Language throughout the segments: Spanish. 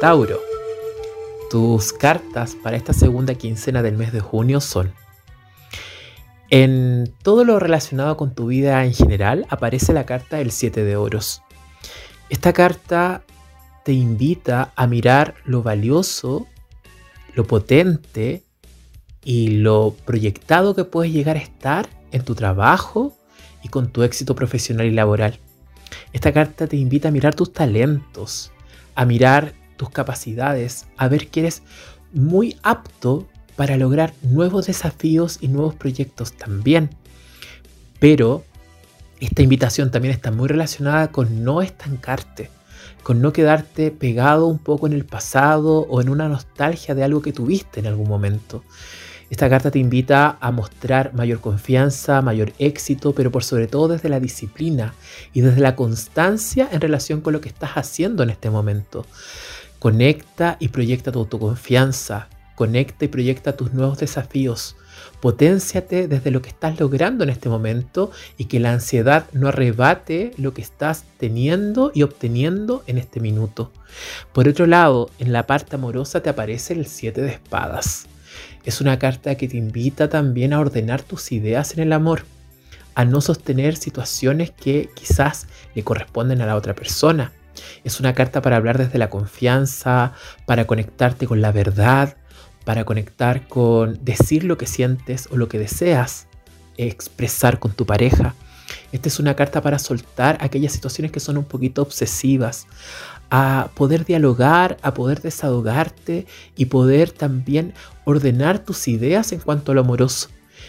Tauro, tus cartas para esta segunda quincena del mes de junio son en todo lo relacionado con tu vida en general aparece la carta del 7 de oros. Esta carta te invita a mirar lo valioso, lo potente y lo proyectado que puedes llegar a estar en tu trabajo y con tu éxito profesional y laboral. Esta carta te invita a mirar tus talentos, a mirar tus capacidades, a ver que eres muy apto para lograr nuevos desafíos y nuevos proyectos también. Pero esta invitación también está muy relacionada con no estancarte, con no quedarte pegado un poco en el pasado o en una nostalgia de algo que tuviste en algún momento. Esta carta te invita a mostrar mayor confianza, mayor éxito, pero por sobre todo desde la disciplina y desde la constancia en relación con lo que estás haciendo en este momento. Conecta y proyecta tu autoconfianza, Conecta y proyecta tus nuevos desafíos. Potenciate desde lo que estás logrando en este momento y que la ansiedad no arrebate lo que estás teniendo y obteniendo en este minuto. Por otro lado, en la parte amorosa te aparece el 7 de espadas. Es una carta que te invita también a ordenar tus ideas en el amor, a no sostener situaciones que quizás le corresponden a la otra persona. Es una carta para hablar desde la confianza, para conectarte con la verdad, para conectar con decir lo que sientes o lo que deseas expresar con tu pareja. Esta es una carta para soltar aquellas situaciones que son un poquito obsesivas, a poder dialogar, a poder desahogarte y poder también ordenar tus ideas en cuanto a lo amoroso.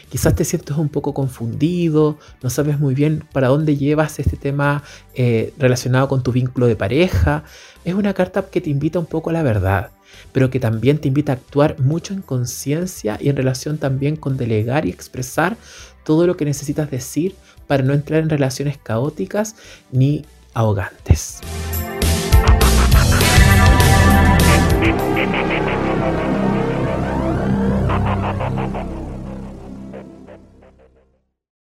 Quizás te sientes un poco confundido, no sabes muy bien para dónde llevas este tema eh, relacionado con tu vínculo de pareja. Es una carta que te invita un poco a la verdad pero que también te invita a actuar mucho en conciencia y en relación también con delegar y expresar todo lo que necesitas decir para no entrar en relaciones caóticas ni ahogantes.